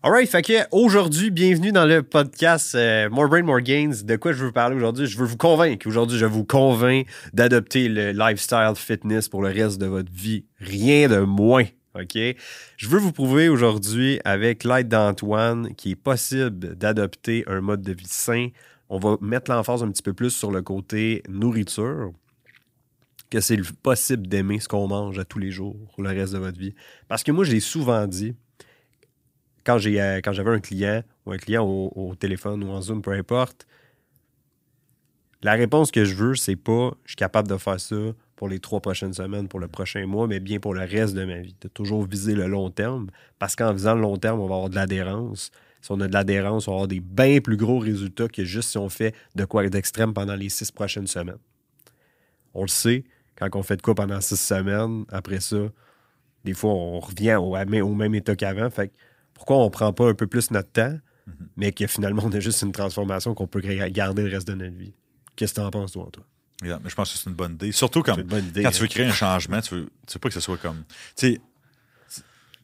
Alright, fait que aujourd'hui, bienvenue dans le podcast euh, More Brain, More Gains. De quoi je veux parler aujourd'hui? Je veux vous convaincre. Aujourd'hui, je vous convainc d'adopter le lifestyle fitness pour le reste de votre vie. Rien de moins. OK? Je veux vous prouver aujourd'hui, avec l'aide d'Antoine, qu'il est possible d'adopter un mode de vie sain. On va mettre l'emphase un petit peu plus sur le côté nourriture que c'est possible d'aimer ce qu'on mange à tous les jours pour le reste de votre vie. Parce que moi, j'ai souvent dit, euh, quand j'avais un client ou un client au, téléphone ou en Zoom, peu importe, la réponse que je veux, c'est pas je suis capable de faire ça pour les trois prochaines semaines, pour le prochain mois, mais bien pour le reste de ma vie. De toujours viser le long terme, parce qu'en visant le long terme, on va avoir de l'adhérence. Si on a de l'adhérence, on va avoir des bien plus gros résultats que juste si on fait de quoi d'extrême pendant les six prochaines semaines. On le sait, quand on fait de quoi pendant six semaines, après ça, des fois, on revient au, au même état qu'avant. Fait pourquoi on ne prend pas un peu plus notre temps, mhm. mais que finalement, on a juste une transformation qu'on peut garder le reste de notre vie? Qu'est-ce que tu en penses, toi, toi? mais je pense que c'est une bonne idée. Surtout quand tu veux hein. créer un changement, tu veux, tu veux pas que ce soit comme. Tu sais,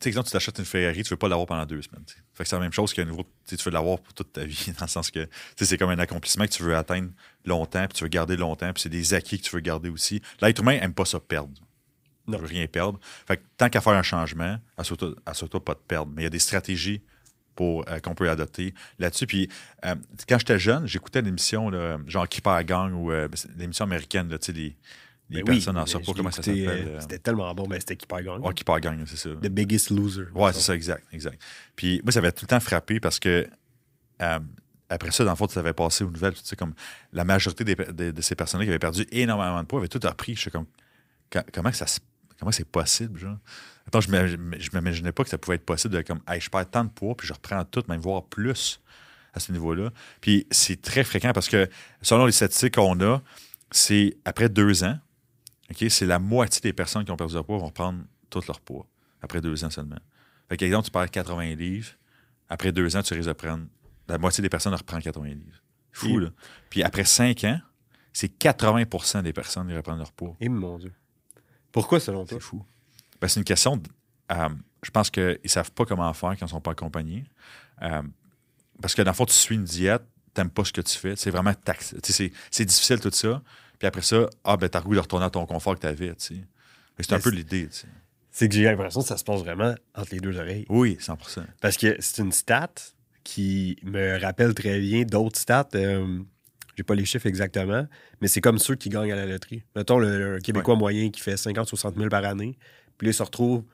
exemple, tu t'achètes une Ferrari, tu veux pas l'avoir pendant deux semaines. Fait que c'est la même chose qu'un nouveau. Tu veux l'avoir pour toute ta vie, dans le sens que c'est comme un accomplissement que tu veux atteindre longtemps, puis tu veux garder longtemps, puis c'est des acquis que tu veux garder aussi. L'être humain n'aime pas ça perdre. Ne veut rien perdre. Fait que tant qu'à faire un changement, assure-toi pas de perdre. Mais il y a des stratégies pour euh, qu'on peut adopter là-dessus. Puis euh, quand j'étais jeune, j'écoutais l'émission genre Keeper Gang ou euh, ben, l'émission américaine, tu sais, les, les ben personnes en surpoids, comment ça s'appelle? C'était tellement bon, mais c'était Keeper Gang. Ouais, Keeper Gang, c'est ça. The Biggest Loser. Ouais, c'est ça, exact, exact. Puis moi, ça avait tout le temps frappé parce que après ça, dans le fond, tu avais passé aux nouvelles, tu sais, comme la majorité de, ces personnes-là qui avaient perdu énormément de poids avaient tout appris. Je sais comme, comment ça se Comment c'est possible, genre? Attends, je ne m'imaginais pas que ça pouvait être possible de comme, hey, je perds tant de poids, puis je reprends tout, même voire plus à ce niveau-là. Puis c'est très fréquent parce que, selon les statistiques qu'on a, c'est après deux ans, OK, c'est la moitié des personnes qui ont perdu leur poids vont reprendre tout leur poids après deux ans seulement. Fait exemple, tu perds 80 livres, après deux ans, tu risques de prendre. La moitié des personnes reprennent 80 livres. Fou, là. Puis après cinq ans, c'est 80% des personnes qui reprennent leur poids. Et mon Dieu. Pourquoi, selon toi? C'est fou. Ben, c'est une question. Euh, je pense qu'ils ne savent pas comment faire quand ils ne sont pas accompagnés. Euh, parce que dans le fond, tu suis une diète, tu n'aimes pas ce que tu fais. C'est vraiment tax... C'est difficile tout ça. Puis après ça, ah, ben, tu as le goût de retourner à ton confort que tu avais. C'est un peu l'idée. C'est que j'ai l'impression que ça se passe vraiment entre les deux oreilles. Oui, 100 Parce que c'est une stat qui me rappelle très bien d'autres stats. Euh, j'ai pas les chiffres exactement, mais c'est comme ceux qui gagnent à la loterie. Mettons le, Québécois moyen qui fait 50-60 000 par année, puis là, il se retrouve,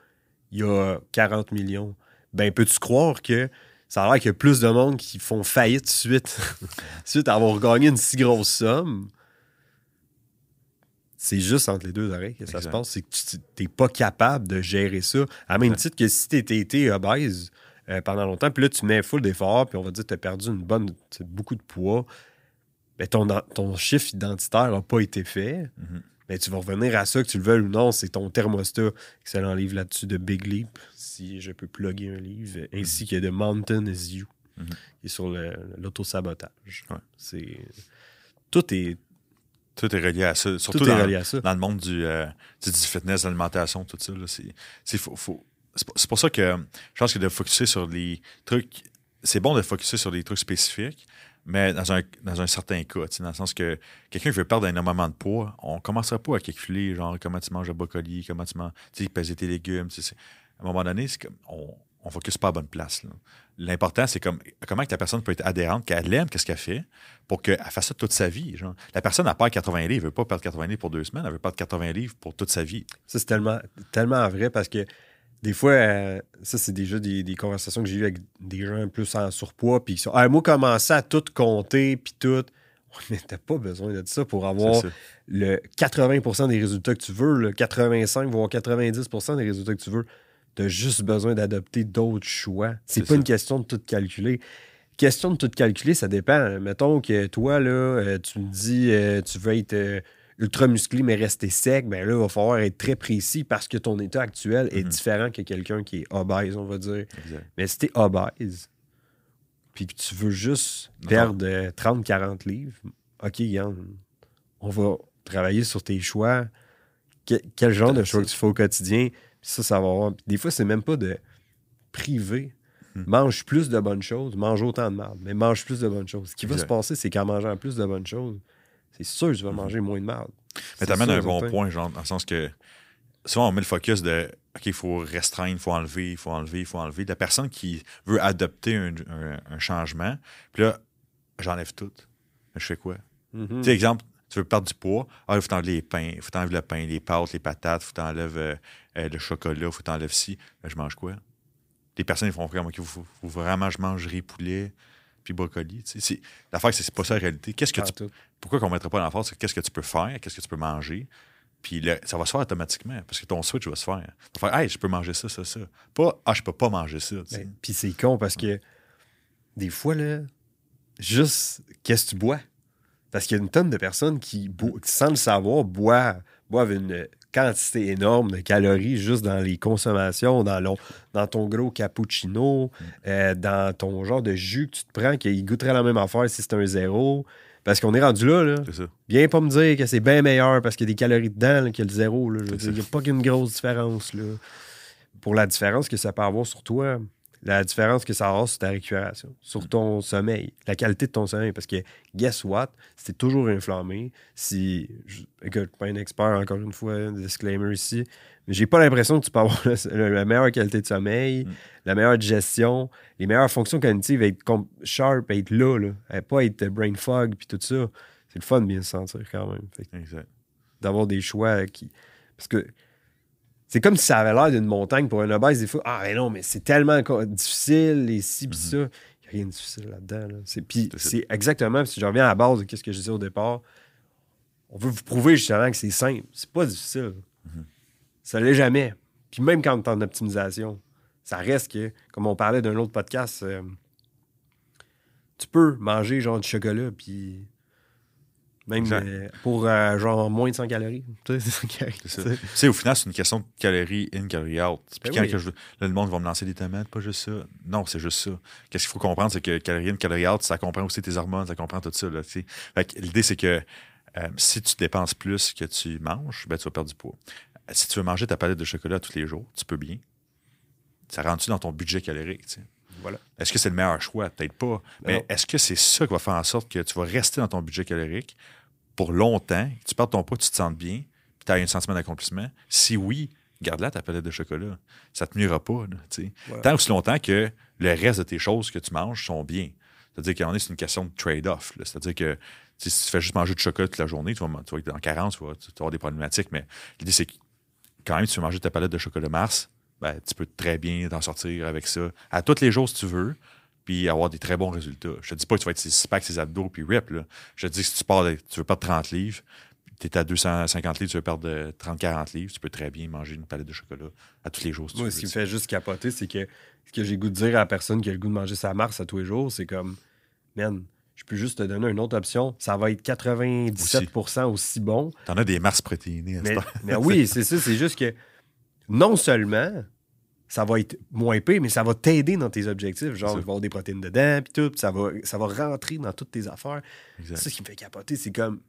il y a 40 millions. Ben, peux-tu croire que ça a l'air qu'il y a plus de monde qui font faillite suite, suite à avoir gagné une si grosse somme? C'est juste entre les deux oreilles que ça se passe. C'est que tu n'es pas capable de gérer ça. À même titre que si tu été obèse euh, pendant longtemps, puis là, tu mets full d'efforts, puis on va dire que tu as perdu une bonne, beaucoup de poids ben, ton, ton chiffre identitaire n'a pas été fait, mhm. ben, tu vas revenir à ça, que tu le veuilles ou non, c'est ton thermostat. Excellent livre là-dessus de Big Leap, si je peux plugger un livre, ainsi mhm. que de Mountain is You, mhm. qui est sur l'autosabotage. C'est Tout est. Tout est relié à ça. Surtout dans, dans, le monde du, euh, du fitness, de l'alimentation, tout ça. C'est pour ça que je pense que de focuser sur les trucs. C'est bon de focuser sur des trucs spécifiques, mais dans un, dans un certain cas, dans le sens que quelqu'un veut perdre énormément de poids, on ne commencera pas à calculer genre comment tu manges le brocoli, comment tu manges, peser tes légumes. À un moment donné, comme on, on focus pas à bonne place. L'important, c'est comme comment que la personne peut être adhérente, qu'elle aime qu'est-ce qu'elle fait, pour qu'elle fasse ça toute sa vie. Genre. La personne n'a pas 80 livres, elle ne veut pas perdre 80 livres pour deux semaines, elle veut perdre 80 livres pour toute sa vie. Ça, c'est tellement, tellement vrai parce que des fois, euh, ça, c'est déjà des, conversations que j'ai eues avec des gens plus en surpoids, puis ils sont, ah, moi, commencer à tout compter, puis tout. Mais t'as pas besoin de ça pour avoir le 80% des résultats que tu veux, le 85, voire 90% des résultats que tu veux. Tu as juste besoin d'adopter d'autres choix. C'est pas une question de tout calculer. Question de tout calculer, ça dépend. Mettons que toi, là, euh, tu me dis, euh, tu veux être ultra musclé mais rester sec, ben là, il va falloir être très précis parce que ton état actuel est mhm. différent que quelqu'un qui est obèse, on va dire. Mais si tu es obèse, puis que tu veux juste perdre 30-40 livres, OK, Yann, on va travailler sur tes choix. quel genre de choix tu fais au quotidien? ça, ça va avoir. Des fois, c'est même pas de priver Hmm. mange plus de bonnes choses, mange autant de mal, mais mange plus de bonnes choses. Ce qui va Exact. se passer, c'est qu'en mangeant plus de bonnes choses, c'est sûr que tu vas manger moins de mal. Mais t'amènes un bon point, genre, dans le sens que souvent on met le focus de OK, il faut restreindre, il faut enlever, il faut enlever, il faut enlever. La personne qui veut adopter un, un- un changement, puis là, j'enlève tout. Je fais quoi? Mhm. Tu sais, exemple, tu veux perdre du poids, ah, il faut t'enlever les pains, il faut t'enlever le pain, les pâtes, les patates, il faut t'enlever euh, euh, le chocolat, il faut t'enlever ci. Ben, je mange quoi? Les personnes, ils font comme, OK, il faut, faut vraiment que je mange riz, poulet, puis brocoli. tu sais. C'est- L'affaire, c'est c'est pas ça la réalité. Qu'est-ce que Ah, tu pourquoi qu'on ne mettrait pas l'emphase sur qu'est-ce que tu peux faire, qu'est-ce que tu peux manger, puis le- ça va se faire automatiquement, parce que ton switch va se faire. Tu vas faire, hey, je peux manger ça, ça, ça. Pas, ah, je peux pas manger ça. Ben, Puis c'est con parce que des fois, là, juste qu'est-ce que tu bois? Parce qu'il y a une tonne de personnes qui, sans le savoir, boivent, boivent une quantité énorme de calories juste dans les consommations, dans, ton gros cappuccino, euh, dans ton genre de jus que tu te prends, qui goûterait la même affaire si c'était un zéro. Parce qu'on est rendu là, là. C'est ça. Viens pas me dire que c'est bien meilleur parce qu'il y a des calories dedans là, que le zéro. C'est Il n'y a pas qu'une grosse différence. Là. Pour la différence que ça peut avoir sur toi, la différence que ça a sur ta récupération, sur ton sommeil, la qualité de ton sommeil. Parce que, guess what? Si t'es toujours inflammé, si. je- Écoute, je suis pas un expert, encore une fois, disclaimer ici, mais j'ai pas l'impression que tu peux avoir la, la meilleure qualité de sommeil, Mm. la meilleure digestion, les meilleures fonctions cognitives, être sharp, être là, là, et pas être brain fog, puis tout ça. C'est le fun de bien se sentir quand même. Fait Exact. d'avoir des choix qui. Parce que c'est comme si ça avait l'air d'une montagne pour un obèse. Des fois, ah, mais non, mais c'est tellement difficile, et ci, pis Mhm. ça. Il n'y a rien de difficile là-dedans. Là. Puis C'est exactement, si je reviens à la base de ce que je disais au départ, on veut vous prouver justement que c'est simple. C'est pas difficile. Mhm. Ça l'est jamais. Puis même quand tu es en optimisation, ça reste que, comme on parlait d'un autre podcast, euh, tu peux manger genre du chocolat, puis même euh, pour euh, genre moins de 100 calories. Tu sais, c'est tu au final, c'est une question de calories in, calories out. Puis Ben oui. je là, le monde va me lancer des tomates, pas juste ça. Non, c'est juste ça. Qu'est-ce qu'il faut comprendre, c'est que calories in, calories out, ça comprend aussi tes hormones, ça comprend tout ça. Là, tu sais. Fait que l'idée, c'est que euh, si tu dépenses plus que tu manges, ben, tu vas perdre du poids. Si tu veux manger ta palette de chocolat tous les jours, tu peux bien. Ça rentre-tu dans ton budget calorique? tu sais? Voilà. Est-ce que c'est le meilleur choix? Peut-être pas. Mais Non. est-ce que c'est ça qui va faire en sorte que tu vas rester dans ton budget calorique pour longtemps, que tu perds ton poids, tu te sentes bien, puis tu as un sentiment d'accomplissement? Si oui, garde-la ta palette de chocolat. Ça te nuira pas. là. Tant aussi longtemps que le reste de tes choses que tu manges sont bien. C'est-à-dire qu'à un moment donné, c'est une question de trade-off. C'est-à-dire que si tu fais juste manger du chocolat toute la journée, tu vas, tu vas être dans 40, tu vas, tu vas avoir des problématiques. Mais l'idée, c'est que quand même, tu veux manger ta palette de chocolat Mars, ben, tu peux très bien t'en sortir avec ça à tous les jours si tu veux, puis avoir des très bons résultats. Je te dis pas que tu vas être six packs, ses abdos, puis rip. Là. Je te dis que si tu, pars de- tu veux perdre 30 livres, tu es à 250 livres, tu veux perdre euh, 30-40 livres, tu peux très bien manger une palette de chocolat à tous les jours si tu Moi, veux. ce qui me fait juste capoter, c'est que ce que j'ai goût de dire à la personne qui a le goût de manger sa Mars à tous les jours, c'est comme, man, je peux juste te donner une autre option. Ça va être 97% aussi, bon. T'en as des Mars protéinées Mais, mais oui, c'est ça. C'est juste que non seulement ça va être moins pire, mais ça va t'aider dans tes objectifs. Genre, il va y avoir des protéines dedans, puis tout. puis ça va, ça va rentrer dans toutes tes affaires. C'est ça qui me fait capoter. C'est comme,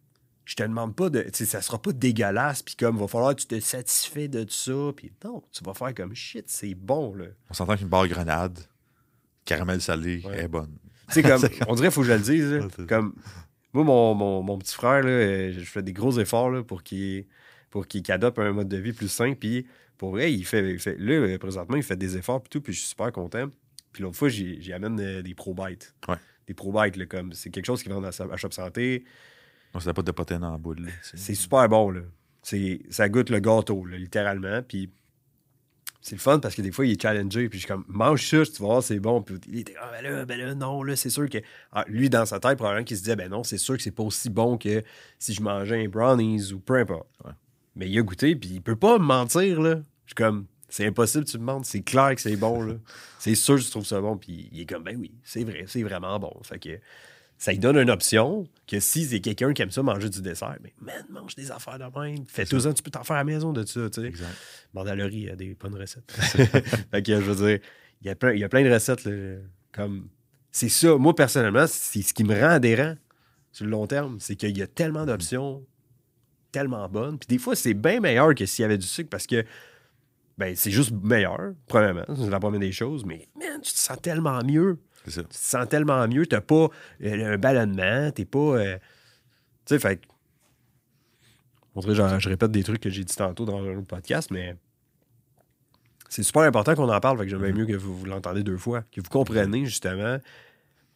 je te demande pas de. Tu sais, ça sera pas dégueulasse, puis comme, va falloir que tu te satisfais de ça. Puis non, tu vas faire comme shit, c'est bon, là. On s'entend qu'une barre grenade, caramel salé, Ouais. est bonne. Tu sais, comme, on dirait faut que je le dise. là. Comme, moi, mon, mon- mon petit frère, là, euh, je fais des gros efforts là, pour qu'il pour qu'il adopte un mode de vie plus sain. Puis, pour vrai, il fait, il fait- là, euh, présentement, il fait des efforts, puis tout, puis je suis super content. Puis l'autre fois, j'y amène euh, des pro-bites. Ouais. Des pro-bites, là, comme, c'est quelque chose qui vend à, à Shop Santé. Non, c'est pas de protéines en boule. là. C'est super bon, là. Ça goûte le gâteau, là, littéralement. Puis c'est le fun parce que des fois, il est challengé. Puis je suis comme, mange ça, tu vas voir, c'est bon. Puis il était, ah, ben là, ben là, non, là, c'est sûr que. Ah, lui, dans sa tête, probablement qu'il se disait, ben non, c'est sûr que c'est pas aussi bon que si je mangeais un brownies ou peu importe. Ouais. Mais il a goûté, puis il peut pas me mentir, là. Je suis comme, c'est impossible, tu me mentes. C'est clair que c'est bon, là. c'est sûr que tu trouves ça bon. Puis il est comme, ben oui, c'est vrai, c'est vraiment bon. Fait que ça lui donne une option que si c'est quelqu'un qui aime ça manger du dessert, mais man, mange des affaires de même. Fais-toi tu peux t'en faire à la maison de ça, tu sais. Exact. Mandalori a des bonnes recettes. fait que je veux dire, il y a plein, il y a plein de recettes, là, comme... C'est ça, moi, personnellement, c'est ce qui me rend adhérent sur le long terme, c'est qu'il y a tellement d'options tellement bonnes. Puis des fois, c'est bien meilleur que s'il y avait du sucre parce que ben, c'est juste meilleur, premièrement. C'est la première des choses. Mais, man, tu te sens tellement mieux. C'est ça. Tu te sens tellement mieux. T'as pas euh, un ballonnement. T'es pas. euh, Tu sais, fait genre, je répète des trucs que j'ai dit tantôt dans le podcast, mais c'est super important qu'on en parle. Fait que j'aimerais mieux que vous, vous l'entendez deux fois. Que vous compreniez, justement,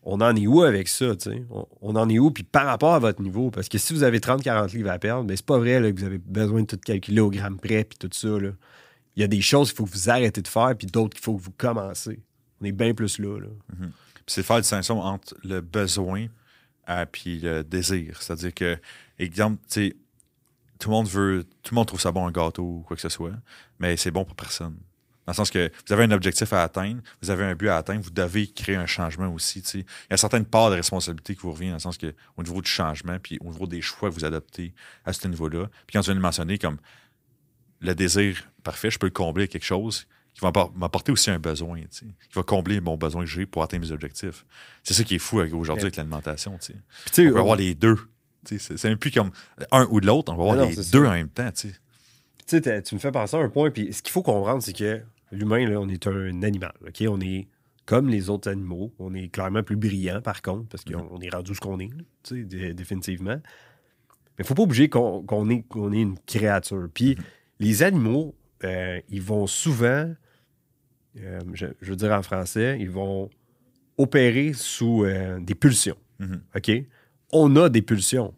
on en est où avec ça, tu sais? On, on en est où, puis par rapport à votre niveau. Parce que si vous avez 30-40 livres à perdre, ben c'est pas vrai là, que vous avez besoin de tout calculer au gramme près, puis tout ça, là. Il y a des choses qu'il faut que vous arrêtez de faire, puis d'autres qu'il faut que vous commencez. On est bien plus là, là. Puis c'est faire la distinction entre le besoin et puis le désir. C'est-à-dire que, exemple, tout le monde veut, tout le monde trouve ça bon un gâteau ou quoi que ce soit, mais c'est bon pour personne. Dans le sens que vous avez un objectif à atteindre, vous avez un but à atteindre, vous devez créer un changement aussi. Il y a certaines parts de responsabilité qui vous revient dans le sens que au niveau du changement, puis au niveau des choix que vous adoptez à ce niveau-là. Puis quand tu viens de mentionner comme le désir parfait, je peux le combler avec quelque chose qui va m'appor- m'apporter aussi un besoin, tu sais, qui va combler mon besoin que j'ai pour atteindre mes objectifs. C'est ça qui est fou aujourd'hui Ouais. avec l'alimentation. tu sais. Puis, tu sais, On peut avoir les deux. Tu sais, C'est même plus comme un ou de l'autre, on va avoir non, les deux ça. en même temps. tu sais. Tu me fais penser à un point, puis ce qu'il faut comprendre, c'est que l'humain, là, on est un animal, OK? On est comme les autres animaux. On est clairement plus brillant, par contre, parce qu'on on est rendu ce qu'on est, là, dé- définitivement. Mais faut pas oublier qu'on qu'on est, qu'on est une créature. Puis les animaux, euh, ils vont souvent, euh, je, je veux dire en français, ils vont opérer sous euh, des pulsions. Mhm. OK? On a des pulsions.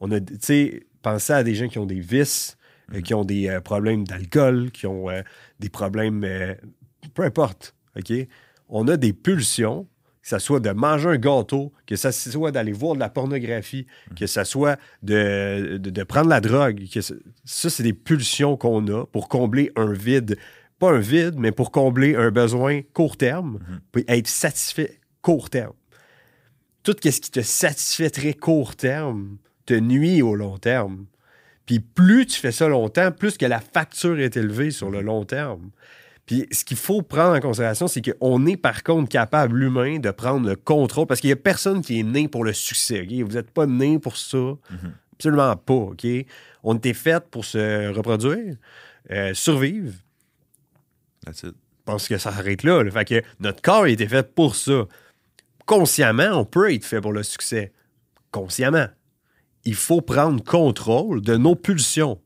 On a, tu sais, pensez à des gens qui ont des vices, euh, qui ont des problèmes d'alcool, qui ont des problèmes, peu importe, OK? On a des pulsions, que ce soit de manger un gâteau, que ça soit d'aller voir de la pornographie, que ce soit de, de, de prendre la drogue. Que ça, c'est des pulsions qu'on a pour combler un vide. Pas un vide, mais pour combler un besoin court terme, puis être satisfait court terme tout ce qui te satisfait très court terme te nuit au long terme. Puis plus tu fais ça longtemps, plus que la facture est élevée sur le long terme. Puis ce qu'il faut prendre en considération, c'est qu'on est par contre capable, l'humain, de prendre le contrôle, parce qu'il n'y a personne qui est né pour le succès. Vous n'êtes pas né pour ça. Absolument pas. ok? On était fait pour se reproduire, euh, survivre, That's it. je pense que ça s'arrête là, là. Fait que notre corps a été fait pour ça. Consciemment, on peut être fait pour le succès. Consciemment. Il faut prendre contrôle de nos pulsions.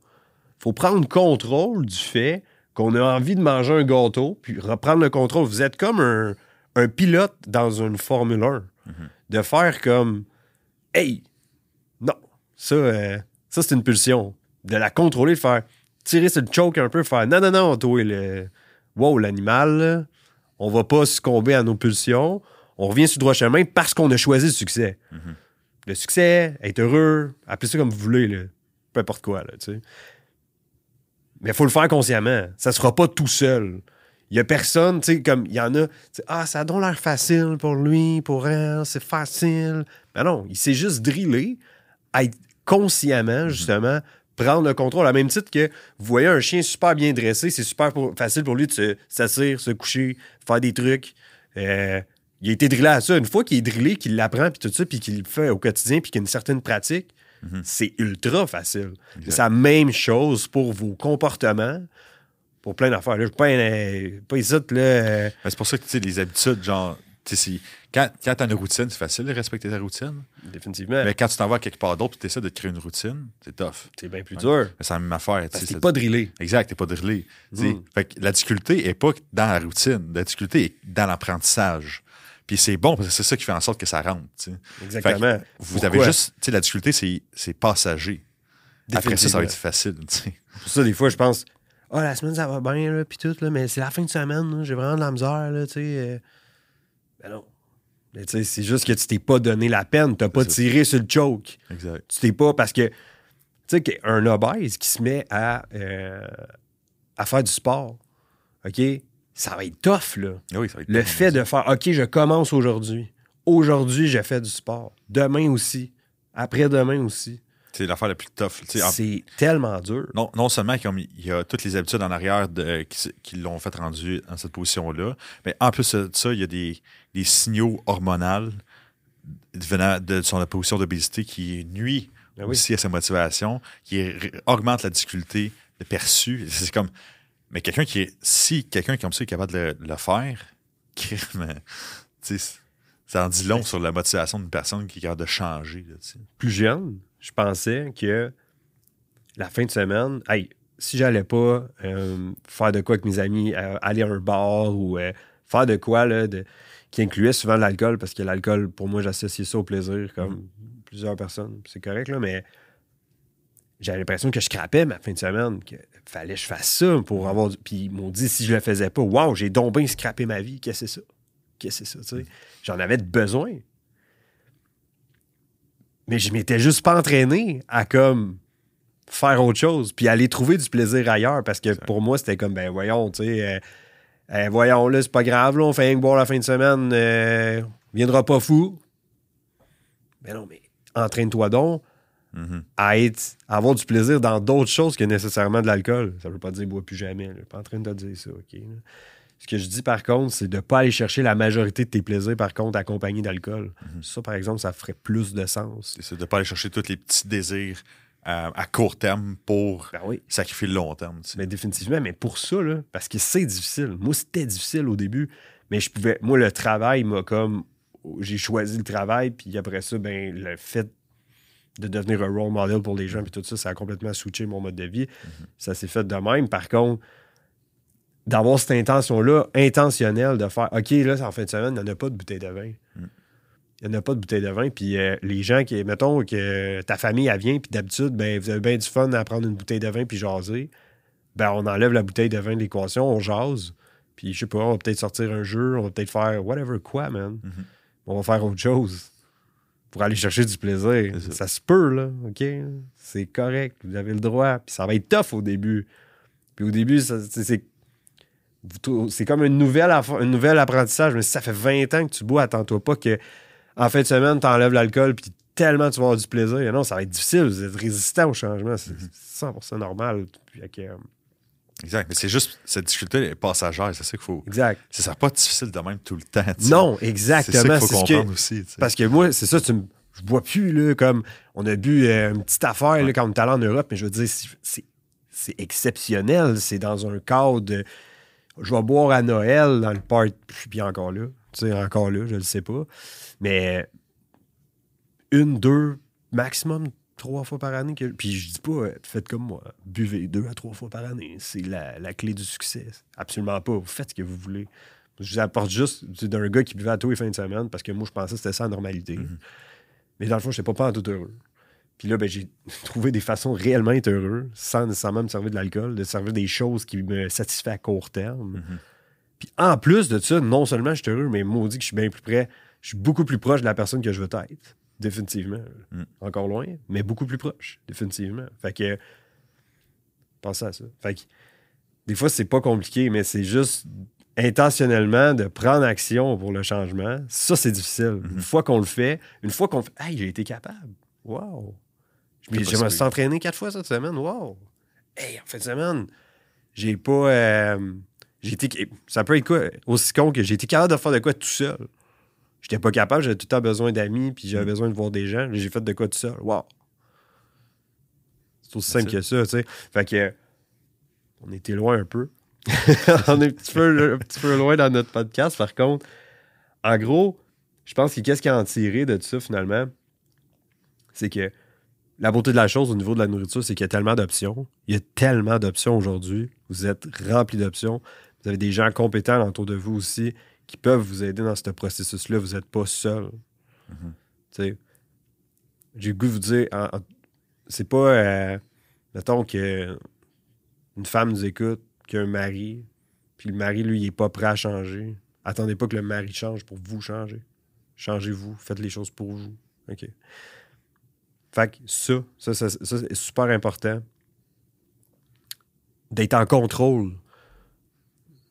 Il faut prendre contrôle du fait qu'on a envie de manger un gâteau, puis reprendre le contrôle. Vous êtes comme un, un pilote dans une Formule 1. De faire comme Hey, non, ça, euh, ça c'est une pulsion. De la contrôler, de faire tirer sur le choke un peu, faire non, non, non, toi, le, wow, l'animal, on va pas succomber à nos pulsions. On revient sur le droit chemin parce qu'on a choisi le succès. Le succès, être heureux, appelez ça comme vous voulez, là. peu importe quoi, là, tu sais. Mais il faut le faire consciemment. Ça se fera pas tout seul. Il y a personne, tu sais, comme il y en a, ah, ça a donc l'air facile pour lui, pour elle, c'est facile. Mais non, il s'est juste drillé à être consciemment, justement, prendre le contrôle. À même titre que vous voyez un chien super bien dressé, c'est super pour- facile pour lui de se- s'asseoir, se coucher, faire des trucs. Euh, il a été drillé à ça. Une fois qu'il est drillé, qu'il l'apprend, puis tout ça, puis qu'il le fait au quotidien, puis qu'il y a une certaine pratique, c'est ultra facile. C'est la même chose pour vos comportements, pour plein d'affaires. Je suis pas, pas euh, Mais c'est pour ça que tu sais, les habitudes, genre, si- quand, quand tu as une routine, c'est facile de respecter ta routine. définitivement. Mais quand tu t'en vas quelque part d'autre et tu essaies de te créer une routine, c'est tough. c'est bien plus Ouais. dur. C'est la même affaire. Parce que t'es c'est- pas drillé. Exact, t'es pas drillé. Mm. Fait que la difficulté est pas dans la routine. La difficulté est dans l'apprentissage. Puis c'est bon parce que c'est ça qui fait en sorte que ça rentre. Exactement. Vous Pourquoi? avez juste. tu sais, La difficulté, c'est, c'est passager. Après ça, ça va être facile. tu sais. Pour ça, des fois, je pense, ah, la semaine, ça va bien, là, puis tout, là, mais c'est la fin de semaine, j'ai vraiment de la misère, là, tu sais. euh. Ben non. Mais tu sais, c'est juste que tu t'es pas donné la peine, t'as pas ça. tiré sur le choke. Exact. Tu t'es pas, parce que, tu sais, qu'un obèse qui se met à, euh, à faire du sport, OK, ça va être tough, là. Ah Oui, ça va être Le tough, fait ça. de faire, OK, je commence aujourd'hui. Aujourd'hui, je fais du sport. Demain aussi. Après-demain aussi. C'est l'affaire la plus tough. en- C'est tellement dur. Non, non seulement comme il y a toutes les habitudes en arrière de- qui, l'ont fait rendu dans cette position-là, mais en plus de ça, il y a des, des signaux hormonaux venant de son position d'obésité qui nuit Ben oui. aussi à sa motivation, qui augmente la difficulté perçue. C'est comme. Mais quelqu'un qui est. Si quelqu'un comme ça est capable de le, le faire, crime, tu sais, ça en dit long sur la motivation d'une personne qui est capable de changer. Là. Plus jeune, je pensais que la fin de semaine, hey, si j'allais pas euh, faire de quoi avec mes amis, euh, aller à un bar ou euh, faire de quoi là, de- qui incluait souvent l'alcool, parce que l'alcool, pour moi, j'associais ça au plaisir, comme plusieurs personnes. C'est correct, là, mais j'avais l'impression que je scrapais ma fin de semaine, que fallait que je fasse ça pour avoir du... Puis ils m'ont dit, si je le faisais pas, waouh, j'ai donc bien scrappé ma vie, qu'est-ce que c'est ça? Qu'est-ce que c'est ça, tu sais? J'en avais de besoin. Mais je m'étais juste pas entraîné à comme faire autre chose, puis aller trouver du plaisir ailleurs, parce que pour moi, c'était comme, ben voyons, tu sais, euh, euh, voyons, là, c'est pas grave, là, on fait rien que boire la fin de semaine, euh, on viendra pas fou. Mais non, mais entraîne-toi donc Mhm. à, être, à avoir du plaisir dans d'autres choses que nécessairement de l'alcool. Ça veut pas dire bois plus jamais, je suis pas en train de te dire ça, OK? là. Ce que je dis, par contre, c'est de pas aller chercher la majorité de tes plaisirs, par contre, accompagnés d'alcool. Ça, par exemple, ça ferait plus de sens. C'est de ne pas aller chercher tous les petits désirs euh, à court terme pour Ben oui. sacrifier le long terme. tu sais. Mais définitivement, mais pour ça, là, parce que c'est difficile. Moi, c'était difficile au début, mais je pouvais. Moi, le travail m'a comme. J'ai choisi le travail, puis après ça, ben, le fait de devenir un role model pour les gens, puis tout ça, ça a complètement switché mon mode de vie. Ça s'est fait de même. Par contre, d'avoir cette intention-là, intentionnelle, de faire OK, là, c'est en fin de semaine, il n'y en a pas de bouteille de vin. Il n'y en a pas de bouteille de vin. Puis euh, les gens qui, mettons que ta famille, elle vient, puis d'habitude, ben, vous avez bien du fun à prendre une bouteille de vin puis jaser. Ben, on enlève la bouteille de vin de l'équation, on jase. Puis, je sais pas, on va peut-être sortir un jeu, on va peut-être faire whatever quoi, man. On va faire autre chose pour aller chercher du plaisir. Ça. ça. se peut, là, OK? C'est correct, vous avez le droit. Puis ça va être tough au début. Puis au début, c'est- comme une nouvelle, aff- une nouvelle apprentissage. Mais si ça fait 20 ans que tu bois, attends-toi pas que en fin de semaine, tu enlèves l'alcool, puis tellement tu vas avoir du plaisir. Non, ça va être difficile. Vous êtes résistant au changement. C'est 100% normal. Puis, ok, euh, Exact. Mais c'est juste, cette difficulté est passagère. C'est ça qu'il faut. exact. Ça sera pas difficile de même tout le temps. Non, C'est ça exactement. qu'il faut C'est ce que- comprendre aussi. Parce que moi, c'est ça, tu me- je bois plus, là, comme on a bu euh, une petite affaire là, quand on est allé en Europe, mais je veux dire, c'est- c'est c'est exceptionnel. C'est dans un cadre de. Je vais boire à Noël dans le parc, puis encore là. Tu sais, encore là, je le sais pas. Mais une, deux, maximum trois fois par année. Que... Puis je dis pas, euh, faites comme moi, buvez deux à trois fois par année. C'est la, la clé du succès. Absolument pas. Vous faites ce que vous voulez. Je vous apporte juste du- d'un gars qui buvait à tous les fins de semaine parce que moi, je pensais que c'était ça la normalité. Mais dans le fond, je n'étais pas, pas en tout heureux. Puis là, ben, j'ai trouvé des façons réellement être heureux, sans nécessairement me servir de l'alcool, de servir des choses qui me satisfait à court terme. Puis en plus de ça, non seulement je suis heureux, mais maudit que je suis bien plus près. Je suis beaucoup plus proche de la personne que je veux être. Définitivement. Mm. Encore loin, mais beaucoup plus proche. Définitivement. Fait que. Pensez à ça. Fait que. Des fois, c'est pas compliqué, mais c'est juste intentionnellement de prendre action pour le changement. Ça, c'est difficile. Une fois qu'on le fait, une fois qu'on fait. Hey, j'ai été capable. Wow. Je, me- je suis entraîné quatre fois cette semaine. Wow. Hey, en fin de semaine, j'ai pas. euh, j'ai été, ça peut être quoi? Aussi con que j'ai été capable de faire de quoi tout seul. J'étais pas capable, j'avais tout le temps besoin d'amis, puis j'avais besoin de voir des gens. J'ai fait de quoi tout seul. Wow. C'est aussi simple que ça, tu sais. Fait que. On était loin un peu. on est un petit, peu, un petit peu loin dans notre podcast, par contre. En gros, je pense que qu'est-ce qu'il y a en tirer de tout ça, finalement, c'est que la beauté de la chose au niveau de la nourriture, c'est qu'il y a tellement d'options. Il y a tellement d'options aujourd'hui. Vous êtes rempli d'options. Vous avez des gens compétents autour de vous aussi qui peuvent vous aider dans ce processus-là. Vous n'êtes pas seul. Sais, J'ai le goût de vous dire, en- en- c'est pas, euh, mettons que une femme nous écoute, qui a un mari, puis le mari, lui, il est pas prêt à changer. Attendez pas que le mari change pour vous changer. Changez-vous, faites les choses pour vous. OK. Fait que ça, ça, ça, ça, c'est super important. D'être en contrôle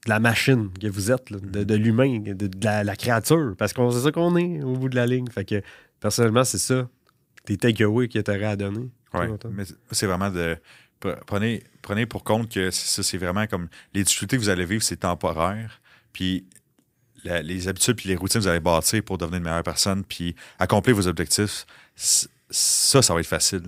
de la machine que vous êtes, là, de, de l'humain, de, de la, la créature. Parce qu'on c'est ça qu'on est au bout de la ligne. Fait que personnellement, c'est ça. Tes takeaways que tu aurais à donner. Ouais, mais c'est vraiment de. pre- Prenez, prenez pour compte que ça, c'est vraiment comme. Les difficultés que vous allez vivre, c'est temporaire. Puis la- les habitudes puis les routines que vous allez bâtir pour devenir une meilleure personne, puis accomplir vos objectifs, ça, ça va être facile.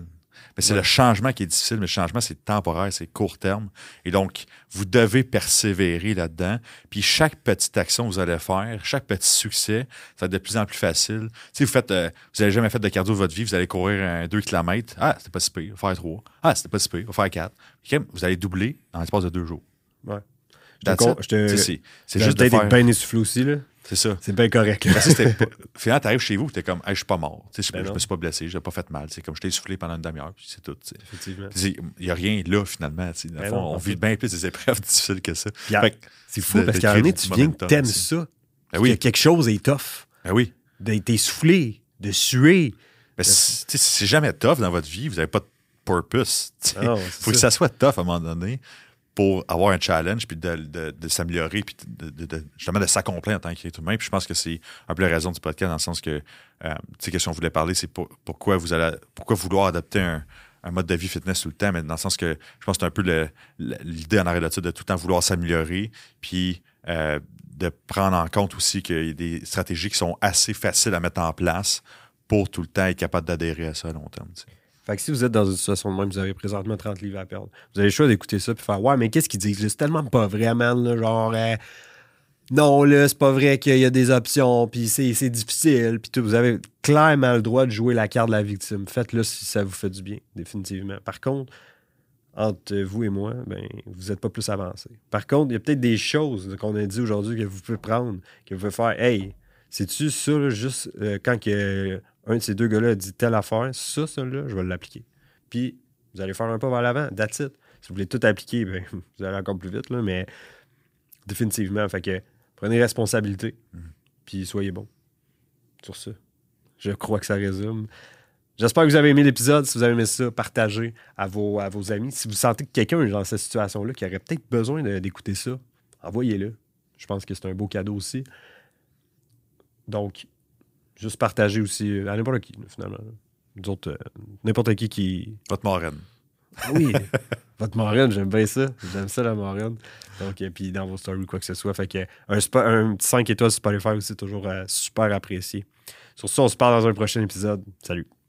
Mais c'est Ouais. le changement qui est difficile, mais le changement, c'est temporaire, c'est court terme. Et donc, vous devez persévérer là-dedans. Puis chaque petite action que vous allez faire, chaque petit succès, ça va être de plus en plus facile. Si vous faites, euh, vous n'avez jamais fait de cardio de votre vie, vous allez courir un 2 km. Ah, c'était pas si pire, on va faire 3. Ah, c'était pas si pire, on va faire 4. Vous allez doubler dans l'espace de deux jours. Ouais. C'est juste de faire. bien essoufflé aussi, là. C'est ça. C'est bien correct. là. Parce que c'était pas- Finalement, t'arrives chez vous, t'es comme, hey, je suis pas mort. Ben je, je non. me suis pas blessé, j'ai pas fait mal. C'est comme, je t'ai soufflé pendant une demi-heure, puis c'est tout. Effectivement. Il n'y a rien là, finalement. Dans Ben fond, non, on vit bien plus des épreuves difficiles que ça. Que- C'est fou de- parce qu'à un moment tu viens que t'aimes ça. Ben Que oui, quelque chose est tough. ben oui. D'être essoufflé, de suer. Ben, c'est jamais tough dans votre vie, vous n'avez pas de purpose. Ah Il c'est faut que ça soit tough à un moment donné pour avoir un challenge, puis de, de- s'améliorer, puis de, justement de s'accomplir en tant qu'être humain. Puis je pense que c'est un peu la raison du podcast, dans le sens que, euh, tu sais, question qu'on voulait parler, c'est pour- pourquoi vous allez, pourquoi vouloir adopter un, mode de vie fitness tout le temps, mais dans le sens que je pense que c'est un peu l'idée en arrière de ça, de tout le temps vouloir s'améliorer, puis euh, de prendre en compte aussi qu'il y a des stratégies qui sont assez faciles à mettre en place pour tout le temps être capable d'adhérer à ça à long terme. Fait que si vous êtes dans une situation de même, vous avez présentement 30 livres à perdre. Vous avez le choix d'écouter ça puis faire Ouais, mais qu'est-ce qu'ils disent? C'est tellement pas vrai, man. genre, euh, non, là, c'est pas vrai qu'il y a des options, puis c'est difficile, puis tout. Vous avez clairement le droit de jouer la carte de la victime. Faites-le si ça vous fait du bien, définitivement. Par contre, entre vous et moi, ben, vous n'êtes pas plus avancé. Par contre, il y a peut-être des choses qu'on a dit aujourd'hui que vous pouvez prendre, que vous pouvez faire. Hey, c'est-tu ça, juste euh, quand que, un de ces deux gars-là a dit telle affaire, ça, ça, là, je vais l'appliquer. Puis, vous allez faire un pas vers l'avant. That's. Si vous voulez tout appliquer, ben, vous allez encore plus vite, là, mais définitivement. Fait que prenez responsabilité, puis soyez bon. Sur ça. Je crois que ça résume. J'espère que vous avez aimé l'épisode. Si vous avez aimé ça, partagez à vos, à vos amis. Si vous sentez que quelqu'un est dans cette situation-là qui aurait peut-être besoin d'écouter ça, envoyez-le. Je pense que c'est un beau cadeau aussi. Donc, juste partager aussi euh, à n'importe qui, finalement. Nous autres, euh, n'importe qui qui. Votre marraine. Ah oui! Votre marraine, j'aime bien ça. J'aime ça, la marraine. Donc, et puis dans vos stories, quoi que ce soit. Fait que un, spa- un petit 5 étoiles sur Spotify aussi, toujours euh, super apprécié. Sur ça, on se parle dans un prochain épisode. Salut!